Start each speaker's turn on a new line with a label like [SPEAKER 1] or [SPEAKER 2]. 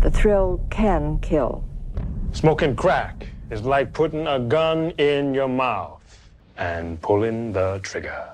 [SPEAKER 1] The thrill can kill.
[SPEAKER 2] Smoking crack is like putting a gun in your mouth and pulling the trigger.